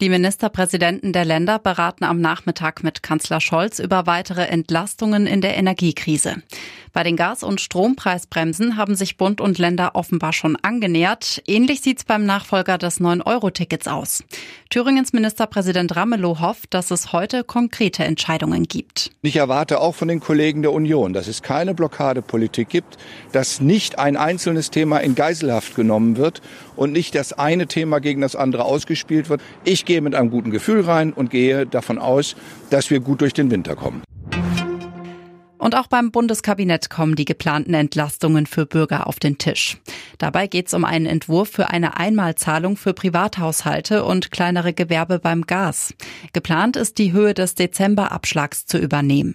Die Ministerpräsidenten der Länder beraten am Nachmittag mit Kanzler Scholz über weitere Entlastungen in der Energiekrise. Bei den Gas- und Strompreisbremsen haben sich Bund und Länder offenbar schon angenähert. Ähnlich sieht's beim Nachfolger des 9-Euro-Tickets aus. Thüringens Ministerpräsident Ramelow hofft, dass es heute konkrete Entscheidungen gibt. Ich erwarte auch von den Kollegen der Union, dass es keine Blockadepolitik gibt, dass nicht ein einzelnes Thema in Geiselhaft genommen wird und nicht das eine Thema gegen das andere ausgespielt wird. Ich gehe mit einem guten Gefühl rein und gehe davon aus, dass wir gut durch den Winter kommen. Und auch beim Bundeskabinett kommen die geplanten Entlastungen für Bürger auf den Tisch. Dabei geht es um einen Entwurf für eine Einmalzahlung für Privathaushalte und kleinere Gewerbe beim Gas. Geplant ist die Höhe des Dezemberabschlags zu übernehmen.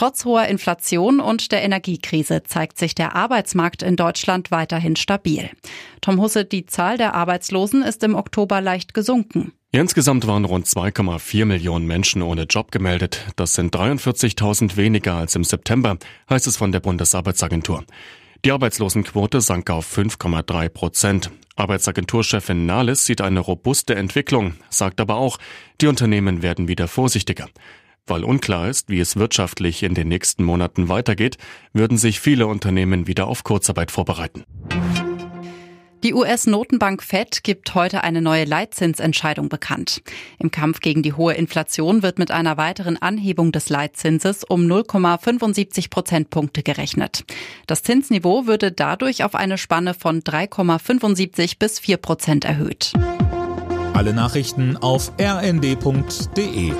Trotz hoher Inflation und der Energiekrise zeigt sich der Arbeitsmarkt in Deutschland weiterhin stabil. Tom Husse, die Zahl der Arbeitslosen ist im Oktober leicht gesunken. Insgesamt waren rund 2,4 Millionen Menschen ohne Job gemeldet. Das sind 43.000 weniger als im September, heißt es von der Bundesarbeitsagentur. Die Arbeitslosenquote sank auf 5,3 Prozent. Arbeitsagenturchefin Nahles sieht eine robuste Entwicklung, sagt aber auch, die Unternehmen werden wieder vorsichtiger. Weil unklar ist, wie es wirtschaftlich in den nächsten Monaten weitergeht, würden sich viele Unternehmen wieder auf Kurzarbeit vorbereiten. Die US-Notenbank Fed gibt heute eine neue Leitzinsentscheidung bekannt. Im Kampf gegen die hohe Inflation wird mit einer weiteren Anhebung des Leitzinses um 0,75 Prozentpunkte gerechnet. Das Zinsniveau würde dadurch auf eine Spanne von 3,75 bis 4 Prozent erhöht. Alle Nachrichten auf rnd.de